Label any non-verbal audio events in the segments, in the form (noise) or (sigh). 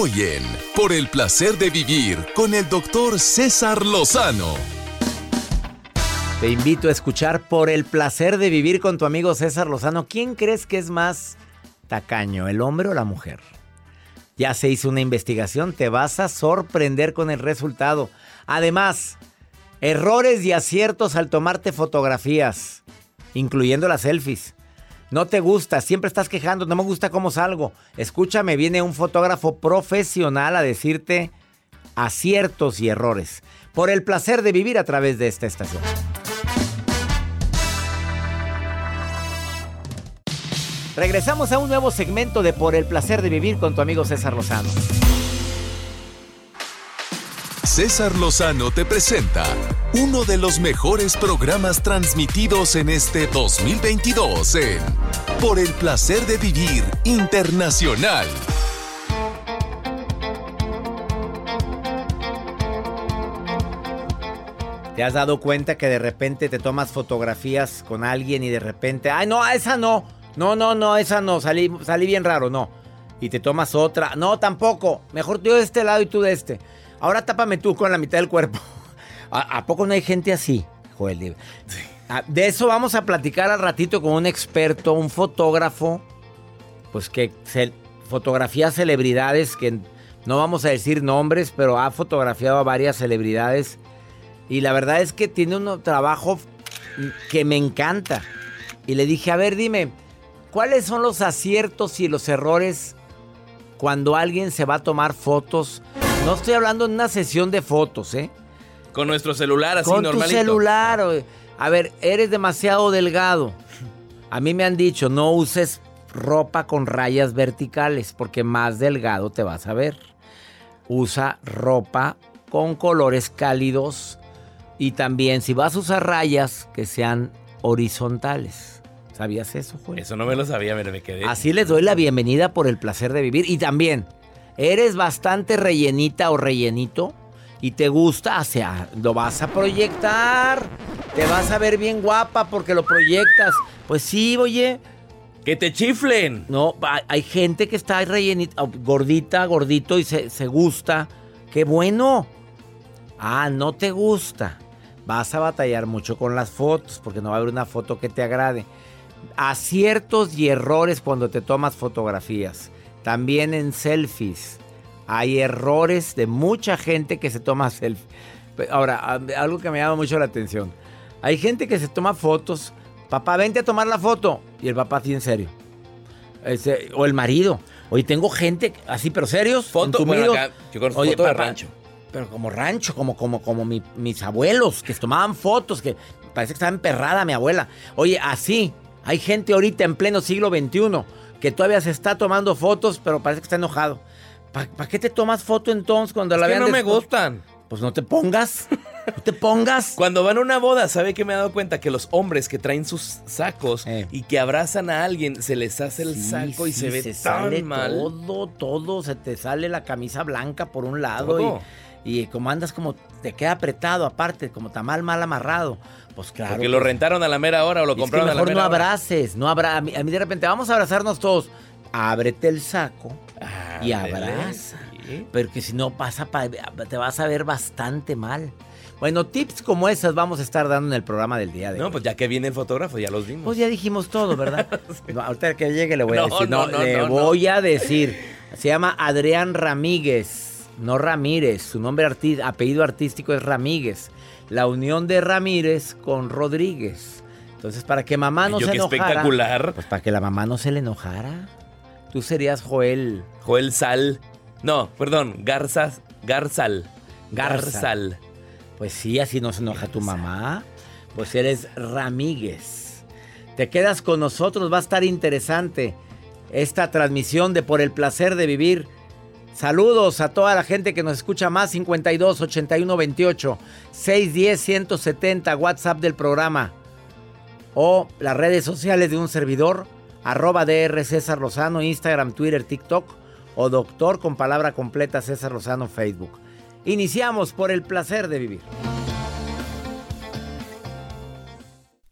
Hoy en Por el placer de vivir con el doctor César Lozano. Te invito a escuchar Por el placer de vivir con tu amigo César Lozano. ¿Quién crees que es más tacaño, el hombre o la mujer? Ya se hizo una investigación, te vas a sorprender con el resultado. Además, errores y aciertos al tomarte fotografías, incluyendo las selfies. No te gusta, siempre estás quejando, no me gusta cómo salgo. Escúchame, viene un fotógrafo profesional a decirte aciertos y errores. Por el placer de vivir a través de esta estación. Regresamos a un nuevo segmento de Por el placer de vivir con tu amigo César Lozano. César Lozano te presenta uno de los mejores programas transmitidos en este 2022 en Por el placer de vivir internacional. ¿Te has dado cuenta que de repente te tomas fotografías con alguien y de repente, ay, no, esa no, no, no, no, esa no, salí, salí bien raro, no. Y te tomas otra, no, tampoco, mejor yo de este lado y tú de este. Ahora tápame tú con la mitad del cuerpo. (laughs) ¿A, a poco no hay gente así? Joel, Ah, de eso vamos a platicar al ratito con un experto, un fotógrafo, pues que se, fotografía celebridades, que no vamos a decir nombres, pero ha fotografiado a varias celebridades. Y la verdad es que tiene un trabajo que me encanta. Y le dije, a ver, dime, ¿cuáles son los aciertos y los errores cuando alguien se va a tomar fotos? No estoy hablando en una sesión de fotos, ¿eh? Con nuestro celular así Con normalito. tu celular. o- A ver, eres demasiado delgado. A mí me han dicho, no uses ropa con rayas verticales porque más delgado te vas a ver. Usa ropa con colores cálidos y también si vas a usar rayas que sean horizontales. ¿Sabías eso, Juan? Eso no me lo sabía, mira, me quedé. Así les doy la bienvenida por el placer de vivir. Y también, eres bastante rellenita o rellenito y te gusta, o sea, lo vas a proyectar. Te vas a ver bien guapa porque lo proyectas. Pues sí, oye. ¡Que te chiflen! No, hay- gente que está rellenita, gordita, gordito y se, se gusta. ¡Qué bueno! Ah, no te gusta. Vas a batallar mucho con las fotos porque no va a haber una foto que te agrade. Aciertos y errores cuando te tomas fotografías. También en selfies. Hay errores de mucha gente que se toma selfies. Ahora, algo que me llama mucho la atención. Hay gente que se toma fotos. Papá, vente a tomar la foto. Y el papá así en serio. Ese- o el marido. Oye, tengo gente así, pero serios. Foto, bueno, acá, yo conozco Oye, foto de rancho. Pero como rancho, como, como, como mi- mis abuelos que tomaban fotos, que parece que estaba emperrada mi abuela. Oye, así, hay gente ahorita en pleno siglo XXI que todavía se está tomando fotos, pero parece que está enojado. ¿Para qué te tomas foto entonces cuando la que vean no me gustan. Pues no te pongas. No te pongas. (laughs) Cuando van a una boda, ¿sabe que me he dado cuenta? Que los hombres que traen sus sacos Eh. y que abrazan a alguien, se les hace el Sí, saco y sí, se ve se tan sale mal. Todo, todo, se te sale la camisa blanca por un lado Todo. y, y como andas como te queda apretado aparte, como tamal mal amarrado. Pues claro. Porque lo rentaron a la mera hora o lo es que compraron a la mejor mera no hora. abraces, no abra a mí, a mí de repente vamos a abrazarnos todos. Ábrete el saco y abraza. sí. Porque si no pasa, pa- te vas a ver bastante mal. Bueno, tips como esas vamos a estar dando en el programa del día de No, hoy. pues ya que viene el fotógrafo, ya los vimos. Pues ya dijimos todo, ¿verdad? (laughs) No, ahorita que llegue le voy a No, decir. No, no, no, le no, no. voy a decir. Se llama Adrián Ramírez, no Ramírez. Su nombre arti- apellido artístico es Ramírez. La unión de Ramírez con Rodríguez. Entonces, para que mamá no yo se qué enojara. espectacular. Pues para que la mamá no se le enojara. Tú serías Joel Joel Sal. No, perdón, Garzas, Garzal. Garzal. Garzal. Pues sí, así no se enoja tu mamá. Pues eres Ramírez. Te quedas con nosotros, va a estar interesante esta transmisión de Por el placer de vivir. Saludos a toda la gente que nos escucha más 52 81 28 610 170 WhatsApp del programa o las redes sociales de un servidor arroba DR César Lozano, Instagram, Twitter, TikTok o doctor con palabra completa César Lozano Facebook. Iniciamos por el placer de vivir.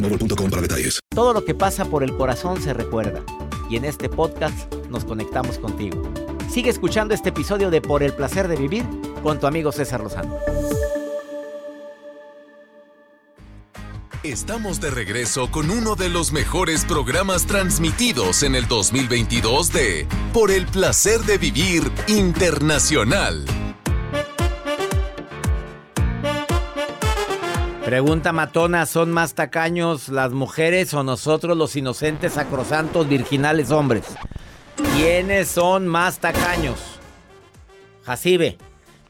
boostmobile.com para detalles. Todo lo que pasa por el corazón se recuerda. Y en este podcast nos conectamos contigo. Sigue escuchando este episodio de Por el placer de vivir con tu amigo César Lozano. Estamos de regreso con uno de los mejores programas transmitidos en el 2022 de Por el placer de vivir internacional. Pregunta matona, ¿son más tacaños las mujeres o nosotros los inocentes, sacrosantos, virginales hombres? ¿Quiénes son más tacaños? Jacibe,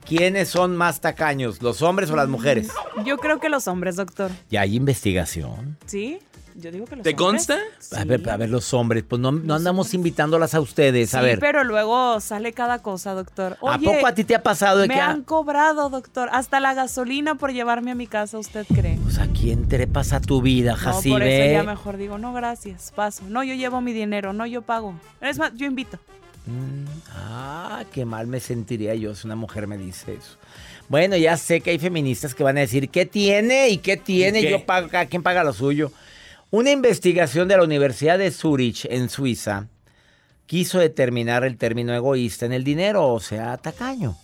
¿quiénes son más tacaños, los hombres o las mujeres? Yo creo que los hombres, doctor. Y hay investigación. ¿Sí? Yo digo que los ¿Te hombres. consta? A ver, a ver, los hombres, pues no, no andamos invitándolas a ustedes. A Sí, ver, pero luego sale cada cosa, doctor. ¿a poco a ti te ha pasado de me que... han cobrado, doctor. Hasta la gasolina por llevarme a mi casa, ¿usted cree? Pues a quién te pasa tu vida, No, Jacibe? por eso ya mejor digo, no, gracias, paso. No, yo llevo mi dinero, no, yo pago. Es más, yo invito. Mm, ah, qué mal me sentiría yo si una mujer me dice eso. Bueno, ya sé que hay feministas que van a decir, ¿qué tiene y qué tiene? ¿Y qué? Yo pago, cada quien paga lo suyo. Una investigación de la Universidad de Zurich, en Suiza, quiso determinar el término egoísta en el dinero, o sea, tacaño.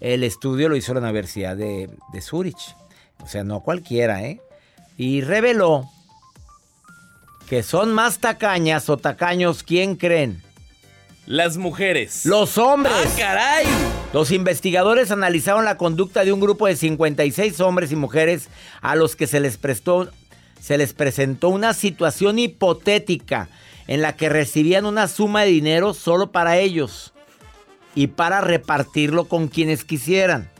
El estudio lo hizo la Universidad de, de Zurich. O sea, no cualquiera, ¿eh? Y reveló que son más tacañas o tacaños, ¿quién creen? Las mujeres. Los hombres. ¡Ah, caray! Los investigadores analizaron la conducta de un grupo de 56 hombres y mujeres a los que se les prestó se les presentó una situación hipotética en la que recibían una suma de dinero solo para ellos y para repartirlo con quienes quisieran.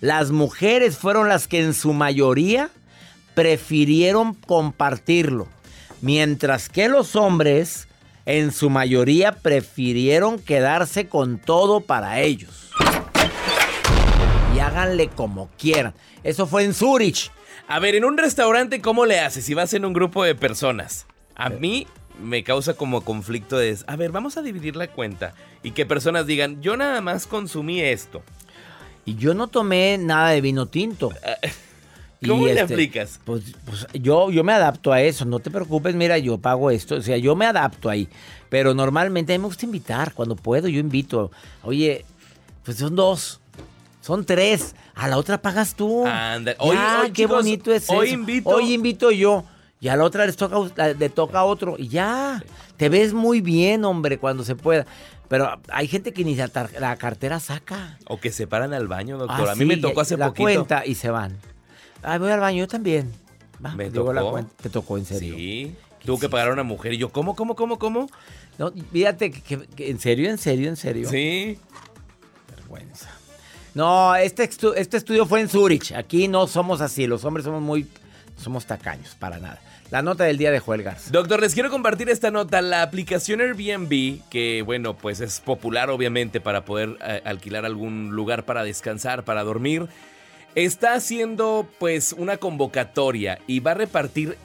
Las mujeres fueron las que en su mayoría prefirieron compartirlo, mientras que los hombres en su mayoría prefirieron quedarse con todo para ellos. Háganle como quieran. Eso fue en Zurich. A ver, en un restaurante, ¿cómo le haces si vas en un grupo de personas? A mí me causa como conflicto de, a ver, vamos a dividir la cuenta y que personas digan, yo nada más consumí esto. Y yo no tomé nada de vino tinto. (laughs) ¿Cómo le este, aplicas? Pues, pues, yo, yo me adapto a eso, no te preocupes, mira, yo pago esto, o sea, yo me adapto ahí. Pero normalmente a mí me gusta invitar, cuando puedo yo invito. Oye, pues son dos, son tres, a la otra pagas tú. Anda, Ya, hoy- hoy, qué chicos, bonito es hoy eso. invito- Hoy invito yo. Y a la otra les toca, le toca a otro. Y ya. Te ves muy bien, hombre, cuando se pueda. Pero hay gente que ni la, cartera saca. O que se paran al baño, doctor. Ah, a mí sí, me tocó hace la poquito. cuenta y se van. Ay, voy al baño yo también. Va, Me digo la tocó. cuenta. Te tocó en serio. Sí. Tuvo que pagar a una mujer. Y yo, ¿cómo, cómo, cómo, cómo? No, fíjate que, que- que en serio, en serio, en serio. Sí. Vergüenza. No, este, este estudio fue en Zurich. Aquí no somos así. Los hombres somos muy. Somos tacaños, para nada. La nota del día de Joel. Doctor, les quiero compartir esta nota. La aplicación Airbnb, que bueno, pues es popular obviamente para poder eh, alquilar algún lugar para descansar, para dormir, está haciendo pues una convocatoria y va a repartir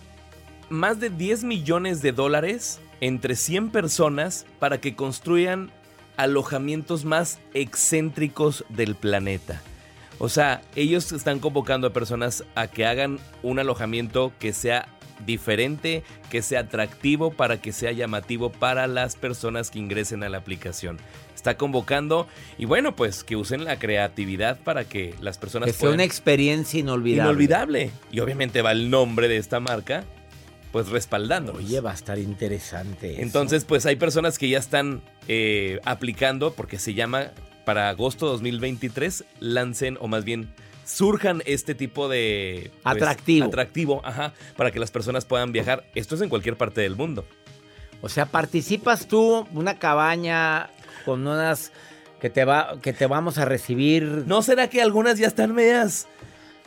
más de 10 millones de dólares entre 100 personas para que construyan alojamientos más excéntricos del planeta. O sea, ellos están convocando a personas a que hagan un alojamiento que sea diferente, que sea atractivo para que sea llamativo para las personas que ingresen a la aplicación. Está convocando y bueno, pues que usen la creatividad para que las personas Que sea puedan una experiencia inolvidable. inolvidable. Y obviamente va el nombre de esta marca, pues respaldando. Oye, va a estar interesante. eso. Entonces, pues hay personas que ya están eh, aplicando porque se llama para agosto 2023 lancen o más bien surjan este tipo de pues, Atractivo. atractivo, ajá, para que las personas puedan viajar. Esto es en cualquier parte del mundo. O sea, participas tú una cabaña con unas que te va que te vamos a recibir. ¿No será que algunas ya están medias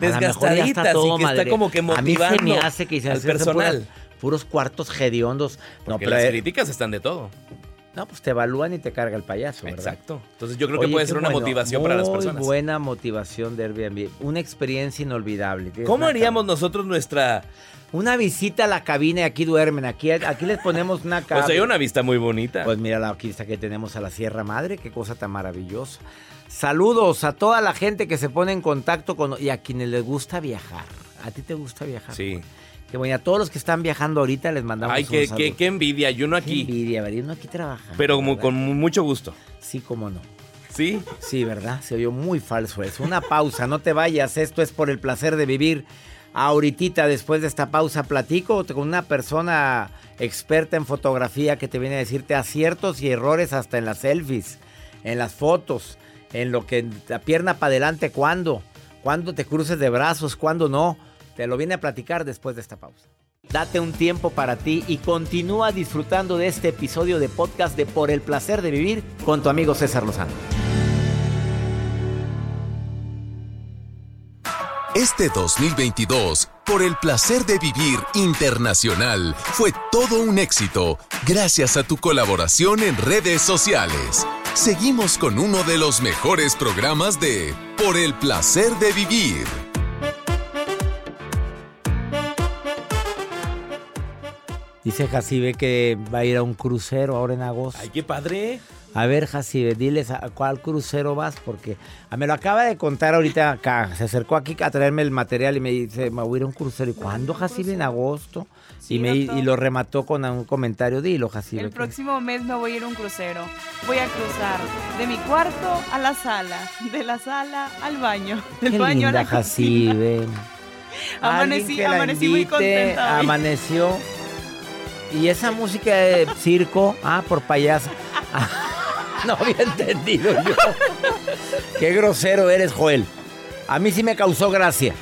A lo mejor ya está desgastaditas todo y que madre. está como que A mí motivando se me hace que se al personal? puras- puros cuartos hediondos. No, Porque pero, las eh, críticas están de todo. No, pues te evalúan y te carga el payaso, ¿verdad? Exacto. Entonces yo creo que puede ser una bueno, motivación para las muy personas. buena motivación de Airbnb. Una experiencia inolvidable. ¿Cómo haríamos nosotros nuestra... Una visita a la cabina y aquí duermen. Aquí, aquí les ponemos una (laughs) Pues cabina. hay una vista muy bonita. Pues mira la vista que tenemos a la Sierra Madre, qué cosa tan maravillosa. Saludos a toda la gente que se pone en contacto con y a quienes les gusta viajar. ¿A ti te gusta viajar? sí. Qué bueno, a todos los que están viajando ahorita les mandamos Ay, qué, qué, qué envidia. Y uno Qué aquí. envidia, ¿verdad? Y uno aquí trabajando. Pero ¿verdad? con mu- mucho gusto. Sí, cómo no. ¿Sí? Sí, ¿verdad? Se oyó muy falso eso. Una pausa, no te vayas. Esto es por el placer de vivir. Ahorita, después de esta pausa, platico con una persona experta en fotografía que te viene a decirte aciertos y errores hasta en las selfies, en las fotos, en lo que la pierna para adelante, cuándo, cuándo te cruces de brazos, cuándo no. Te lo viene a platicar después de esta pausa. Date un tiempo para ti y continúa disfrutando de este episodio de podcast de Por el placer de vivir con tu amigo César Lozano. Este 2022, por el placer de vivir internacional, fue todo un éxito gracias a tu colaboración en redes sociales. Seguimos con uno de los mejores programas de Por el placer de vivir. Dice Jacibe que va a ir a un crucero ahora en agosto. Ay, qué padre. A ver, Jacibe, diles a cuál crucero vas, porque ah, me lo acaba de contar ahorita acá. Se acercó aquí a traerme el material y me dice, me voy a ir a un crucero. ¿Y cuándo, Jacibe? En agosto. Sí, y, me, y lo remató con un comentario. Dilo, Jacibe. El que- próximo mes me voy a ir a un crucero. Voy a cruzar de mi cuarto a la sala, de la sala al baño, del Qué baño a linda, la cocina. Jacibe. (laughs) Amanecí- la amanecí muy contenta hoy. Amaneció. Y esa música de circo, ah, por payaso. (laughs) no había entendido yo. Qué grosero eres, Joel. A mí sí me causó gracia.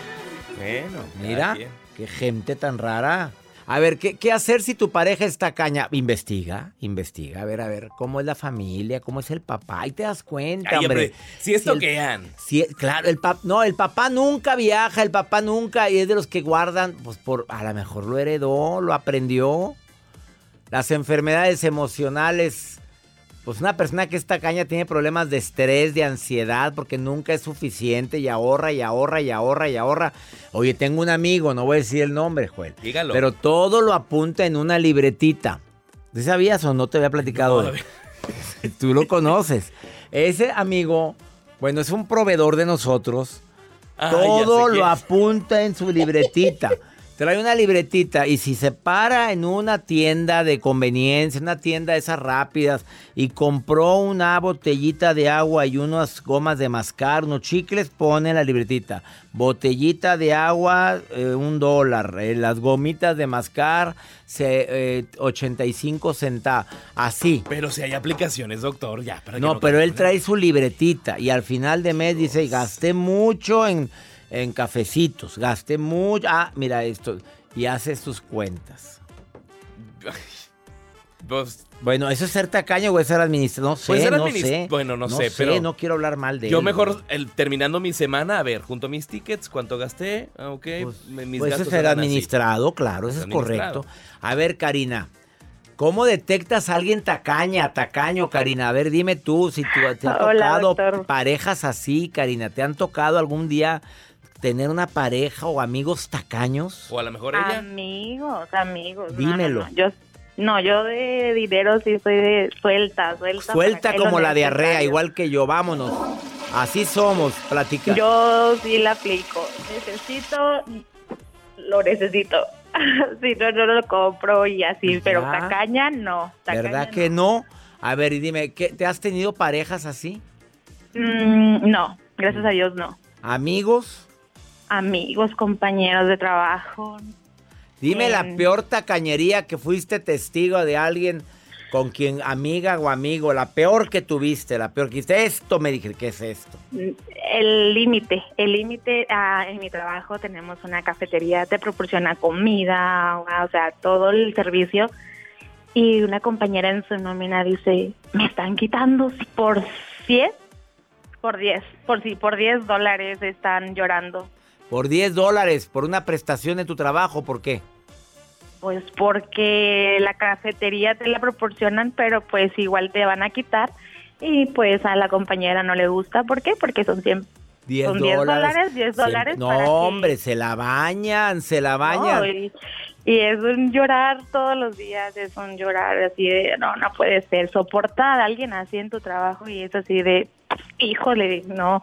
Bueno, Mira, qué gente tan rara. A ver, ¿qué, qué hacer si tu pareja está caña? Investiga, investiga. A ver, a ver, ¿cómo es la familia? ¿Cómo es el papá? Y te das cuenta, Ay, hombre. si esto el- quean. Sí, claro, el pap no, el papá nunca viaja, el papá nunca, y es de los que guardan, pues por, a lo mejor lo heredó, lo aprendió. Las enfermedades emocionales, pues una persona que está caña tiene problemas de estrés, de ansiedad, porque nunca es suficiente y ahorra y ahorra y ahorra y ahorra. Oye, tengo un amigo, no voy a decir el nombre, Joel. Dígalo. Pero todo lo apunta en una libretita. ¿Sí sabías o no te había platicado? No, (laughs) Tú lo conoces. Ese amigo, bueno, es un proveedor de nosotros. Ah, Todo lo apunta en su libretita. Trae una libretita y si se para en una tienda de conveniencia, una tienda de esas rápidas, y compró una botellita de agua y unas gomas de mascar, unos chicles, pone la libretita. Botellita de agua, eh, un dólar. eh, las gomitas de mascar, se, eh, 85 centavos. Así. Pero si hay aplicaciones, doctor, ya. para que No, pero él trae su libretita y al final de mes dice, gasté mucho en, en cafecitos, gasté mucho, ah, mira esto, y hace sus cuentas. (laughs) Pues, Bueno, ¿eso es ser tacaño o es ser administrador? No sé, Pues ser no administ- sé. bueno, no sé, pero- no quiero hablar mal de yo él. mejor el- terminando mi semana, a ver, junto a mis tickets, cuánto gasté, ah, ok, Pues, me- mis pues eso es gastos ser así. administrado, claro, eso es correcto. A ver, Karina, ¿cómo detectas a alguien tacaña, tacaño, Karina? A ver, dime tú, si tú, te ha (laughs) Hola, tocado doctor. parejas así, Karina, ¿te han tocado algún día tener una pareja o amigos tacaños? O a lo mejor ella. Amigos, amigos. Dímelo. No, no, Yo, no, yo de dinero sí soy de suelta, suelta. Suelta como la diarrea, igual que yo, vámonos. Así somos, platica. Yo sí la aplico. Necesito, lo necesito. (laughs) si no, no lo compro y así. Pero tacaña, no. Tacaña, ¿Verdad que no? A ver, y dime, ¿qué, ¿te has tenido parejas así? Mm, no, gracias a Dios no. ¿Amigos? Amigos, compañeros de trabajo. Dime la peor tacañería que fuiste testigo de alguien con quien, amiga o amigo, la peor que tuviste, la peor que hiciste. Esto me dije, ¿qué es esto? El límite, el límite, ah, en mi trabajo tenemos una cafetería, te proporciona comida, ah, o sea, todo el servicio. Y una compañera en su nómina dice, me están quitando por 10, por 10, por si por 10 dólares están llorando. Por 10 dólares, por una prestación de tu trabajo, ¿por qué? Pues porque la cafetería te la proporcionan, pero pues igual te van a quitar. Y pues a la compañera no le gusta. ¿Por qué? Porque son 100 10 Son 10 dólares. dólares, 10 Se- dólares No, para que- hombre, se la bañan, se la bañan. No, y, y es un llorar todos los días, es un llorar así de, no, no puede ser, soportar a alguien así en tu trabajo y es así de, híjole, no,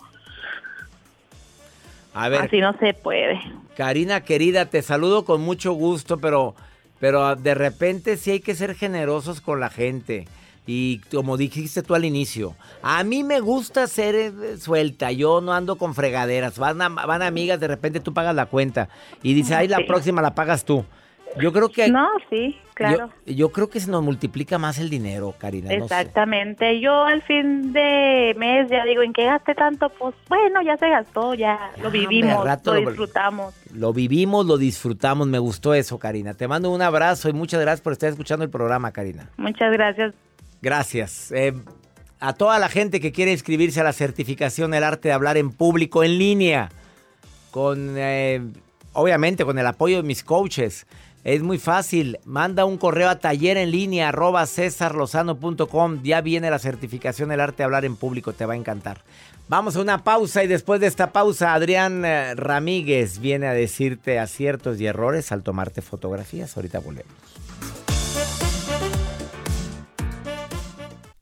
A ver, así no se puede. Karina querida, te saludo con mucho gusto, pero, pero de repente sí hay que ser generosos con la gente. Y como dijiste tú al inicio, a mí me gusta ser eh, suelta, yo no ando con fregaderas. Van, a- van amigas, de repente tú pagas la cuenta y dice, ay, la Sí. próxima la pagas tú. Yo creo que... No, sí, claro. Yo, yo creo que se nos multiplica más el dinero, Karina. no sé. Exactamente. Yo al fin de mes ya digo, ¿en qué gasté tanto? Pues bueno, ya se gastó, ya Ya, lo vivimos, al rato lo lo- disfrutamos. Lo vivimos, lo disfrutamos, me gustó eso, Karina. Te mando un abrazo y muchas gracias por estar escuchando el programa, Karina. Muchas gracias. Gracias. Eh, a toda la gente que quiere inscribirse a la certificación El Arte de Hablar en Público en línea, con, eh, obviamente, con el apoyo de mis coaches. Es muy fácil. Manda un correo a taller en línea arroba. Ya viene la certificación El Arte de Hablar en Público. Te va a encantar. Vamos a una pausa y después de esta pausa, Adrián eh, Ramírez viene a decirte aciertos y errores al tomarte fotografías. Ahorita volvemos.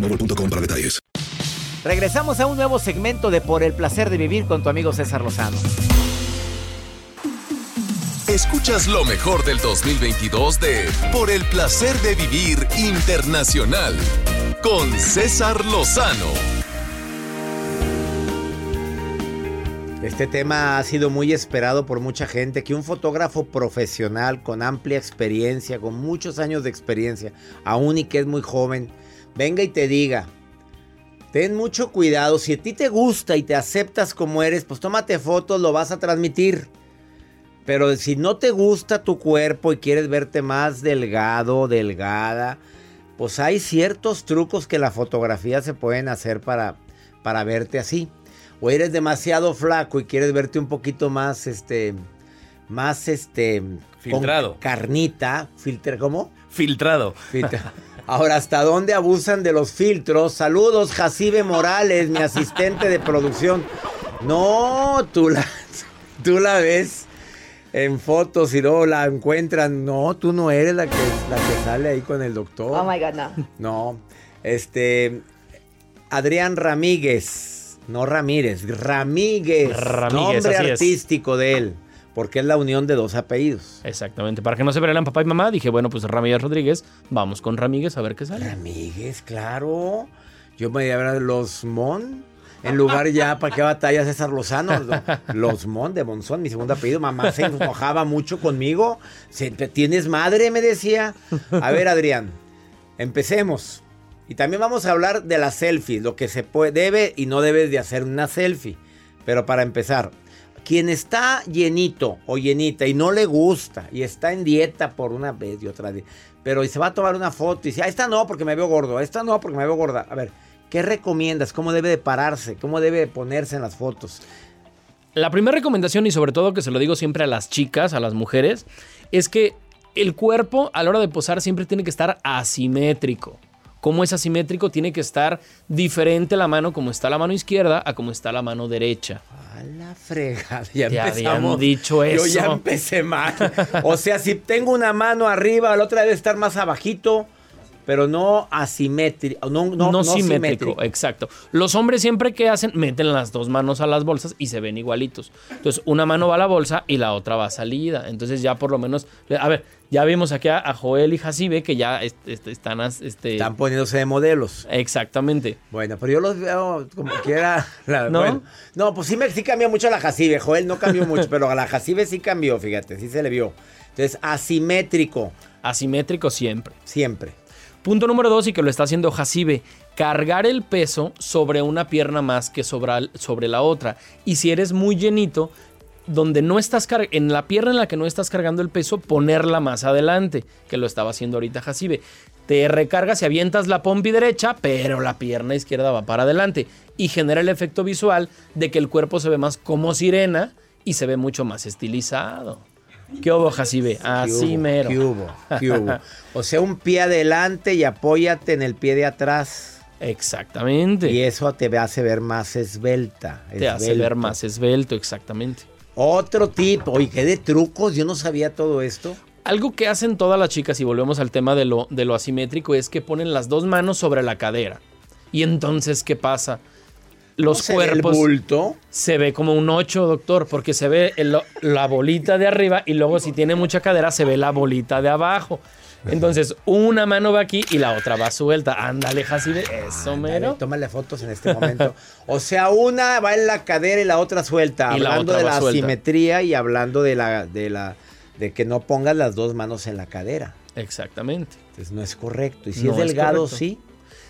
boostmobile.com para detalles. Regresamos a un nuevo segmento de Por el placer de vivir con tu amigo César Lozano. Escuchas lo mejor del 2022 de Por el placer de vivir internacional con César Lozano. Este tema ha sido muy esperado por mucha gente, que un fotógrafo profesional con amplia experiencia, con muchos años de experiencia, aún y que es muy joven, venga y te diga, ten mucho cuidado, si a ti te gusta y te aceptas como eres, pues tómate fotos, lo vas a transmitir. Pero si no te gusta tu cuerpo y quieres verte más delgado, delgada, pues hay ciertos trucos que la fotografía se pueden hacer para, para verte así. O eres demasiado flaco y quieres verte un poquito más, este, más, este, Filtrado. con carnita, ¿cómo? Filtrado. Filtra- (laughs) Ahora, ¿hasta dónde abusan de los filtros? Saludos, Jacibe Morales, mi asistente de producción. No, tú la, (laughs) tú la ves en fotos y luego la encuentran. No, tú no eres la que, la que sale ahí con el doctor. Oh my God, no. No, este. Adrián Ramírez, no Ramírez, Ramírez, Ramírez, nombre así es. artístico de él, porque es la unión de dos apellidos. Exactamente. Para que no se pelearan papá y mamá, dije, bueno, pues Ramírez Rodríguez, vamos con Ramírez a ver qué sale. Ramírez, claro. Yo me iba a ver los Mon. En lugar ya, ¿para qué batalla César Lozano? Los Mon de Monzón, mi segundo apellido. Mamá se enojaba mucho conmigo. ¿Tienes madre? Me decía. A ver, Adrián, empecemos. Y también vamos a hablar de la selfie, lo que se puede, debe y no debes de hacer una selfie. Pero para empezar, quien está llenito o llenita y no le gusta y está en dieta por una vez y otra vez, pero y se va a tomar una foto y dice, "Ah, esta no porque me veo gordo, esta no porque me veo gorda. A ver, ¿qué recomiendas? ¿Cómo debe de pararse? ¿Cómo debe de ponerse en las fotos? La primera recomendación, y sobre todo que se lo digo siempre a las chicas, a las mujeres, es que el cuerpo a la hora de posar siempre tiene que estar asimétrico. Como es asimétrico, tiene que estar diferente la mano, como está la mano izquierda, a como está la mano derecha. A la fregada, (laughs) ya Te empezamos. dicho Yo ya eso. empecé mal. O sea, si tengo una mano arriba, la otra debe estar más abajito, pero no asimétrico, no, no, No, no simétrico, simétrico. exacto. Los hombres siempre que hacen, meten las dos manos a las bolsas y se ven igualitos. Entonces, una mano va a la bolsa y la otra va a salida. Entonces, ya por lo menos, a ver, ya vimos aquí a, a Joel y Jacibe que ya est- est- están, este, Están poniéndose de modelos. exactamente. Bueno, pero yo los veo como quiera. (laughs) la- ¿No? bueno. no, pues sí, me, sí cambió mucho la Jacibe. Joel no cambió mucho, (laughs) pero a la Jacibe sí cambió, fíjate, sí se le vio. Entonces, asimétrico, Asimétrico siempre. siempre. Punto número dos, y que lo está haciendo Jacibe, cargar el peso sobre una pierna más que sobre, la otra. Y si eres muy llenito, donde no estás en la pierna en la que no estás cargando el peso, ponerla más adelante, que lo estaba haciendo ahorita Jacibe. Te recargas y avientas la pompi derecha, pero la pierna izquierda va para adelante. Y genera el efecto visual de que el cuerpo se ve más como sirena y se ve mucho más estilizado. ¿Qué hubo, Jacibe? ¿Qué Así hubo? mero. ¿Qué hubo? ¿Qué hubo? O sea, un pie adelante y apóyate en el pie de atrás. Exactamente. Y eso te hace ver más esbelta. Te hace ver más esbelto, exactamente. Otro tip. Oye, ¿qué de trucos? Yo no sabía todo esto. Algo que hacen todas las chicas, y volvemos al tema de lo, de lo asimétrico, es que ponen las dos manos sobre la cadera. Y entonces, ¿qué pasa? Los ¿Cómo se ve el cuerpos bulto. se ve como un 8, doctor, porque se ve el- la bolita de arriba y luego si tiene mucha cadera se ve la bolita de abajo. Entonces, una mano va aquí y la otra va suelta. Ándale, Jacibe, eso mero. tómale fotos en este momento. O sea, una va en la cadera y la otra suelta. Y la hablando otra de la suelta. asimetría y hablando de la, de la, de que no pongas las dos manos en la cadera. Exactamente. Entonces no es correcto. Y si No es delgado, sí.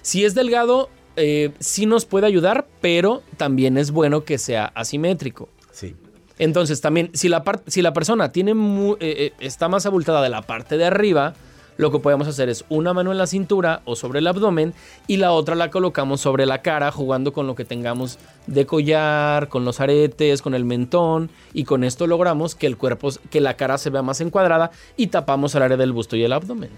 Si es delgado, eh, sí nos puede ayudar, pero también es bueno que sea asimétrico. Sí. Entonces, también, si la, si la persona tiene mu- eh, eh, está más abultada de la parte de arriba, lo que podemos hacer es una mano en la cintura o sobre el abdomen y la otra la colocamos sobre la cara, jugando con lo que tengamos de collar, con los aretes, con el mentón, y con esto logramos que el cuerpo, que la cara se vea más encuadrada y tapamos el área del busto y el abdomen.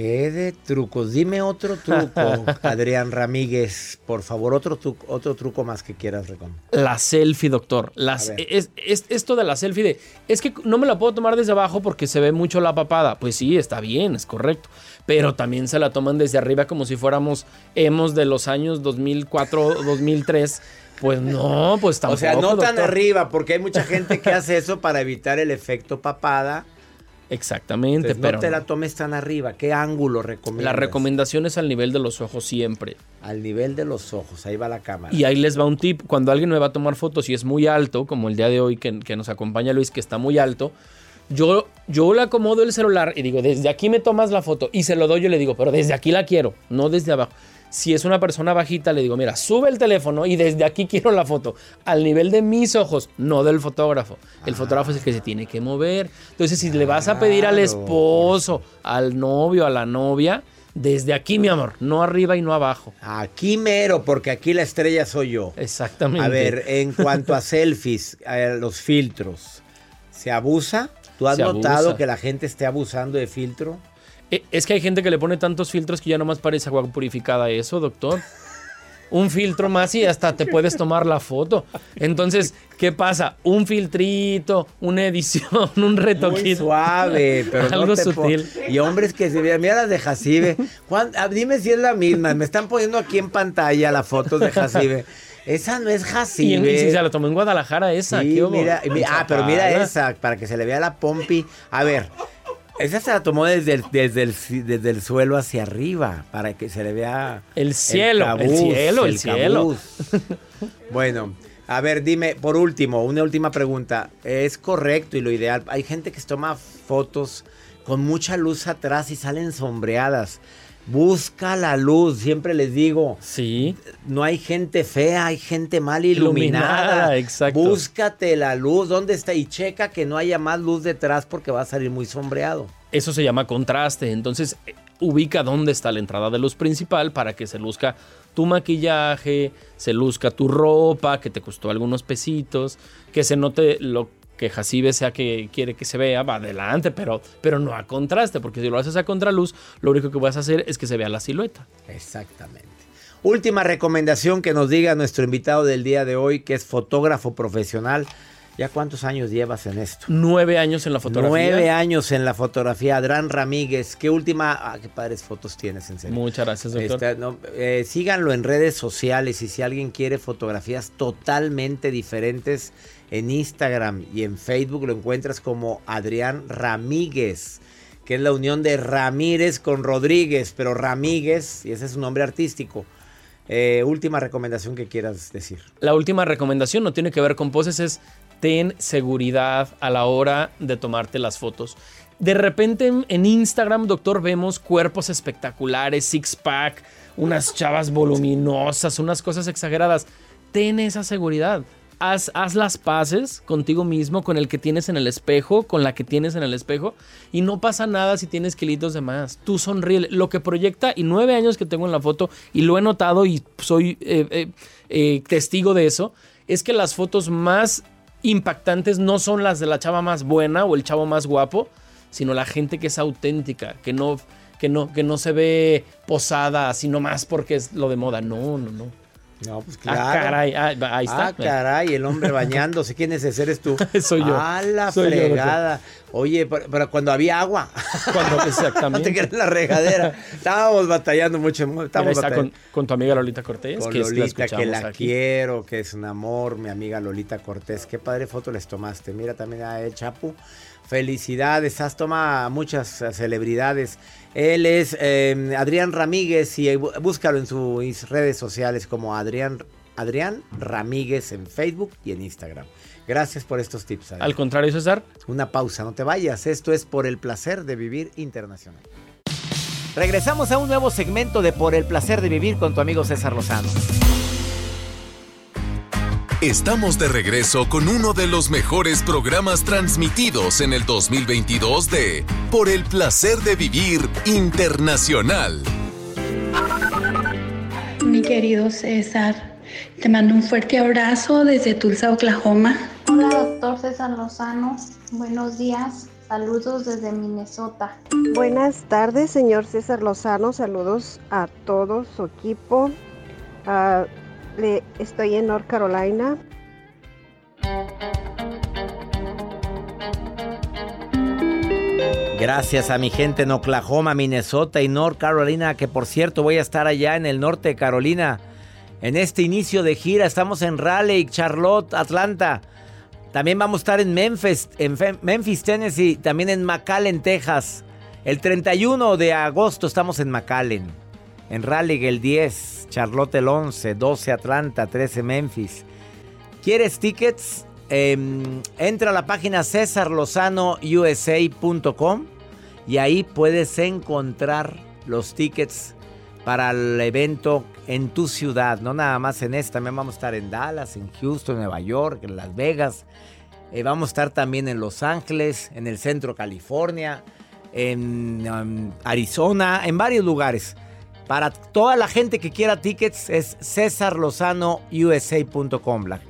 ¿Qué de trucos? Dime otro truco, (laughs) Adrián Ramírez. Por favor, otro, tru- otro truco más que quieras recomendar. La selfie, doctor. Las, es, es- esto de la selfie de, es que no me la puedo tomar desde abajo porque se ve mucho la papada. Pues sí, está bien, es correcto. Pero también se la toman desde arriba como si fuéramos hemos de los años 2004, 2003. Pues no, pues tampoco. o sea, no tan doctor. arriba, porque hay mucha gente que hace eso para evitar el efecto papada. Exactamente, Entonces, pero no te la tomes tan arriba. ¿Qué ángulo recomiendas? la recomendación es al nivel de los ojos siempre. Al nivel de los ojos, ahí va la cámara. Y ahí les va un tip. Cuando alguien me va a tomar fotos y es muy alto, como el día de hoy que, que nos acompaña Luis, que está muy alto, yo, yo le acomodo el celular y digo, desde aquí me tomas la foto. Y se lo doy, yo le digo, pero desde aquí la quiero, no desde abajo. Si es una persona bajita, le digo, mira, sube el teléfono y desde aquí quiero la foto. Al nivel de mis ojos, no del fotógrafo. El fotógrafo es el que se tiene que mover. Entonces, si le vas a pedir al esposo, al novio, a la novia, desde aquí, mi amor, no arriba y no abajo. Aquí mero, porque aquí la estrella soy yo. Exactamente. A ver, en cuanto a selfies, a los filtros, ¿se abusa? ¿Tú has Se notado abusa. que la gente esté abusando de filtro? Eh, Es que hay gente que le pone tantos filtros que ya nomás parece agua purificada eso, doctor. Un filtro más y hasta te puedes tomar la foto. Entonces, ¿qué pasa? Un filtrito, una edición, (laughs) un Muy retoquito. suave, pero no Algo te sutil. Y hombres que se vean, mira las de Jacibe. Juan, ah, dime si es la misma. Me están poniendo aquí en pantalla las fotos de Jacibe. Esa no es Jacibe. y si se la tomó en Guadalajara esa, ah, pero mira esa, para que se le vea la pompi. A ver, esa se la tomó desde el, desde el, desde el suelo hacia arriba, para que se le vea... El cielo, el cielo, el cielo. bueno, a ver, dime, por último, una última pregunta. ¿Es correcto y lo ideal? Hay gente que toma fotos con mucha luz atrás y salen sombreadas. Busca la luz, siempre les digo. Sí. No hay gente fea, hay gente mal iluminada. Iluminada, exacto. Búscate la luz, ¿dónde está? Y checa que no haya más luz detrás porque va a salir muy sombreado. Eso se llama contraste. Entonces, eh, ubica dónde está la entrada de luz principal para que se luzca tu maquillaje, se luzca tu ropa, que te costó algunos pesitos, que se note lo que Jacibe sea que quiere que se vea, va adelante, pero, pero no a contraste, porque si lo haces a contraluz, lo único que vas a hacer es que se vea la silueta. Exactamente. Última recomendación que nos diga nuestro invitado del día de hoy, que es fotógrafo profesional. ¿Ya cuántos años llevas en esto? Nueve años en la fotografía. Nueve años en la fotografía. Adrián Ramírez, ¿qué última? Ah, qué padres fotos tienes, en serio. Muchas gracias, doctor. Este, no, eh, síganlo en redes sociales y si alguien quiere fotografías totalmente diferentes en Instagram y en Facebook lo encuentras como Adrián Ramírez, que es la unión de Ramírez con Rodríguez, pero Ramírez, y ese es su nombre artístico. Eh, última recomendación que quieras decir. La última recomendación no tiene que ver con poses, es ten seguridad a la hora de tomarte las fotos. De repente en, Instagram, doctor, vemos cuerpos espectaculares, six-pack, unas chavas voluminosas, unas cosas exageradas. Ten esa seguridad. Haz, haz las paces contigo mismo, con el que tienes en el espejo, con la que tienes en el espejo, y no pasa nada si tienes kilitos de más. Tú sonríe. Lo que proyecta, y nueve años que tengo en la foto, y lo he notado y soy eh, eh, eh, testigo de eso, es que las fotos más impactantes no son las de la chava más buena o el chavo más guapo, sino la gente que es auténtica, que no, que no, que no se ve posada, sino más porque es lo de moda. No, no, no. No, pues Ah, caray, ah, ahí está. Ah, caray, el hombre bañándose. ¿Quién es ese? ¿Eres tú? (laughs) Soy yo. Ah, la Soy yo, doctor. fregada. Oye, pero, pero cuando había agua. Cuando (laughs) exactamente. en la regadera. Estábamos batallando mucho. Estábamos está batallando. con, con tu amiga Lolita Cortés, Con que es- la Lolita, que la aquí. quiero, que es un amor, mi amiga Lolita Cortés. Qué padre foto les tomaste. Mira también a el Chapu. Felicidades, has tomado muchas eh, celebridades. Él es eh, Adrián Ramírez y eh, bú- búscalo en sus redes sociales como Adrián, Adrián Ramírez en Facebook y en Instagram. Gracias por estos tips. Adrián. Al contrario, César, Una pausa, no te vayas. Esto es por el placer de vivir internacional. Regresamos a un nuevo segmento de Por el placer de vivir con tu amigo César Lozano. Estamos de regreso con uno de los mejores programas transmitidos en el 2022 de Por el placer de vivir internacional. Mi querido César, te mando un fuerte abrazo desde Tulsa, Oklahoma. Hola, doctor César Lozano. Buenos días. Saludos desde Minnesota. Buenas tardes, señor César Lozano. Saludos a todo su equipo. Estoy en North Carolina. Gracias a mi gente en Oklahoma, Minnesota y North Carolina, que por cierto voy a estar allá en el norte de Carolina. En este inicio de gira estamos en Raleigh, Charlotte, Atlanta. También vamos a estar en Memphis, en Memphis, Tennessee, también en McAllen, Texas. El 31 de agosto estamos en McAllen. En Raleigh el 10, Charlotte el 11, 12 Atlanta, 13 Memphis. ¿Quieres tickets? Em, entra a la página cesarlozanousa.com y ahí puedes encontrar los tickets para el evento en tu ciudad, no nada más en esta, también vamos a estar en Dallas, en Houston, Nueva York, en Las Vegas, eh, vamos a estar también en Los Ángeles, en el centro California, en um, Arizona, en varios lugares. Para toda la gente que quiera tickets es cesarlozanousa.com, la,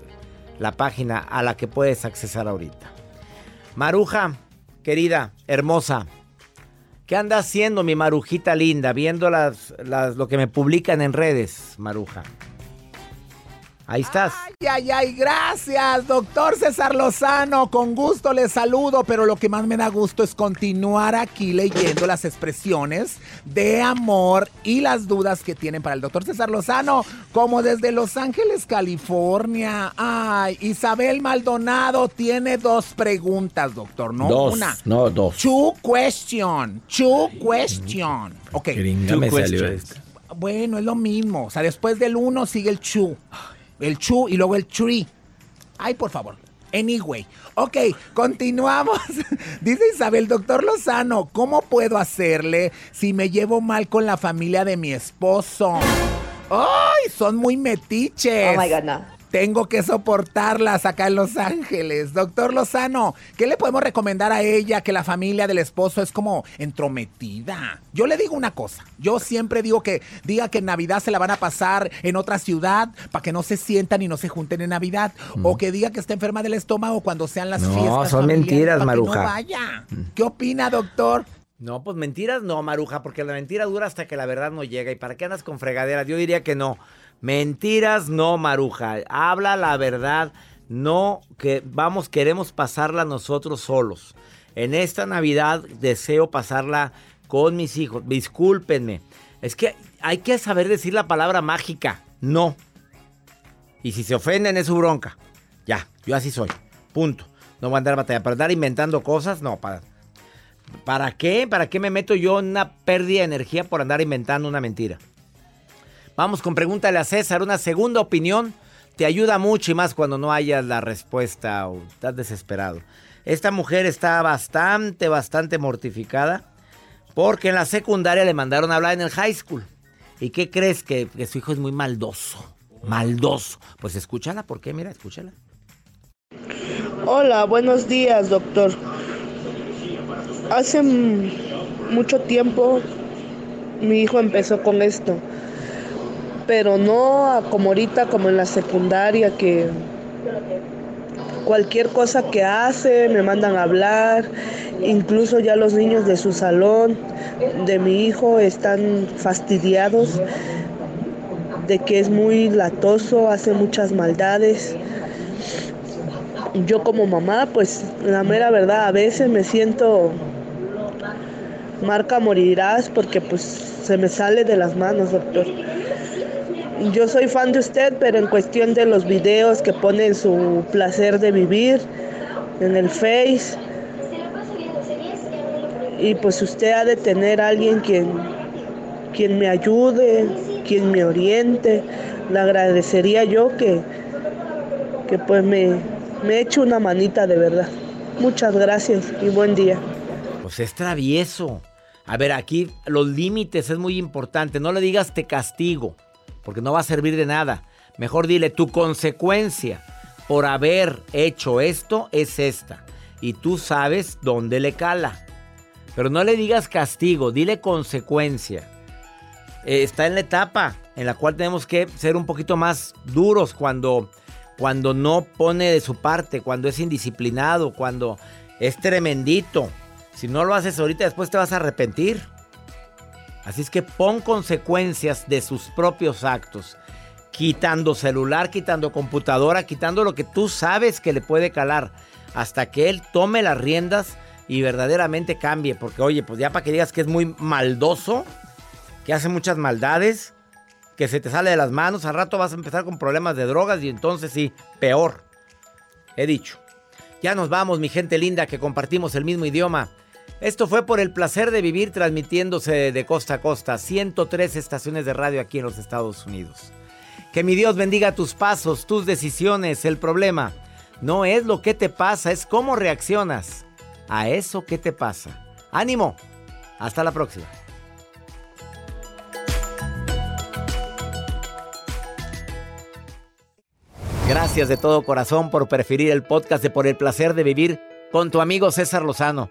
la página a la que puedes accesar ahorita. Maruja, querida, hermosa, ¿Qué anda haciendo mi marujita linda? Viendo las, lo que me publican en redes, Maruja. Ahí estás. Ay, ay, ay, gracias, doctor César Lozano. Con gusto les saludo, pero lo que más me da gusto es continuar aquí leyendo las expresiones de amor y las dudas que tienen para el doctor César Lozano, como desde Los Ángeles, California. Ay, Isabel Maldonado tiene dos preguntas, doctor, no dos, una. No, dos. Two question, two question. Ok. Two questions. Bueno, es lo mismo. O sea, después del uno sigue el chu el chu y luego el tree. Ay, por favor. Anyway, ok, continuamos. (laughs) Dice Isabel, doctor Lozano, ¿cómo puedo hacerle si me llevo mal con la familia de mi esposo? ¡Ay! Son muy metiches. Oh my God, no. Tengo que soportarlas acá en Los Ángeles. Doctor Lozano, ¿qué le podemos recomendar a ella que la familia del esposo es como entrometida? Yo le digo una cosa. Yo siempre digo que diga que en Navidad se la van a pasar en otra ciudad para que no se sientan y no se junten en Navidad. O que diga que está enferma del estómago cuando sean las fiestas. No, son mentiras, Maruja. no vaya. ¿Qué opina, doctor? No, pues mentiras no, Maruja, porque la mentira dura hasta que la verdad no llega. ¿Y para qué andas con fregaderas? Yo diría que no. Mentiras no, Maruja. Habla la verdad. No, que vamos, queremos pasarla nosotros solos. En esta Navidad deseo pasarla con mis hijos. Discúlpenme. Es que hay que saber decir la palabra mágica. No. Y si se ofenden es su bronca. Ya, yo así soy. Punto. No voy a andar batalla. Para andar inventando cosas, no. Para, ¿Para qué? ¿Para qué me meto yo en una pérdida de energía por andar inventando una mentira? Vamos con pregúntale a César, una segunda opinión te ayuda mucho y más cuando no hayas la respuesta o estás desesperado. Esta mujer está bastante, bastante mortificada porque en la secundaria le mandaron a hablar en el high school. ¿Y qué crees? Que, que su hijo es muy maldoso. Maldoso. Pues escúchala, ¿por qué? Mira, escúchala. Hola, buenos días, doctor. Hace mucho tiempo mi hijo empezó con esto pero no como ahorita, como en la secundaria, que cualquier cosa que hace me mandan a hablar, incluso ya los niños de su salón, de mi hijo, están fastidiados de que es muy latoso, hace muchas maldades. Yo como mamá, pues la mera verdad, a veces me siento marca morirás porque pues se me sale de las manos, doctor yo soy fan de usted, pero en cuestión de los videos que pone su placer de vivir, en el Face. Y pues usted ha de tener a alguien quien, quien me ayude, quien me oriente. Le agradecería yo que, que pues me, me eche una manita de verdad. Muchas gracias y buen día. Pues es travieso. A ver, aquí los límites es muy importante. No le digas te castigo porque no va a servir de nada. Mejor dile, tu consecuencia por haber hecho esto es esta. Y tú sabes dónde le cala. Pero no le digas castigo, dile consecuencia. Eh, está en la etapa en la cual tenemos que ser un poquito más duros cuando, cuando no pone de su parte, cuando es indisciplinado, cuando es tremendito. Si no lo haces ahorita, después te vas a arrepentir. Así es que pon consecuencias de sus propios actos. Quitando celular, quitando computadora, quitando lo que tú sabes que le puede calar. Hasta que él tome las riendas y verdaderamente cambie. Porque oye, pues ya para que digas que es muy maldoso, que hace muchas maldades, que se te sale de las manos, al rato vas a empezar con problemas de drogas y entonces sí, peor. He dicho. Ya nos vamos, mi gente linda, que compartimos el mismo idioma. Esto fue por el placer de vivir transmitiéndose de costa a costa, 103 estaciones de radio aquí en los Estados Unidos. Que mi Dios bendiga tus pasos, tus decisiones. El problema no es lo que te pasa, es cómo reaccionas a eso que te pasa. Ánimo. Hasta la próxima. Gracias de todo corazón por preferir el podcast de Por el placer de vivir con tu amigo César Lozano.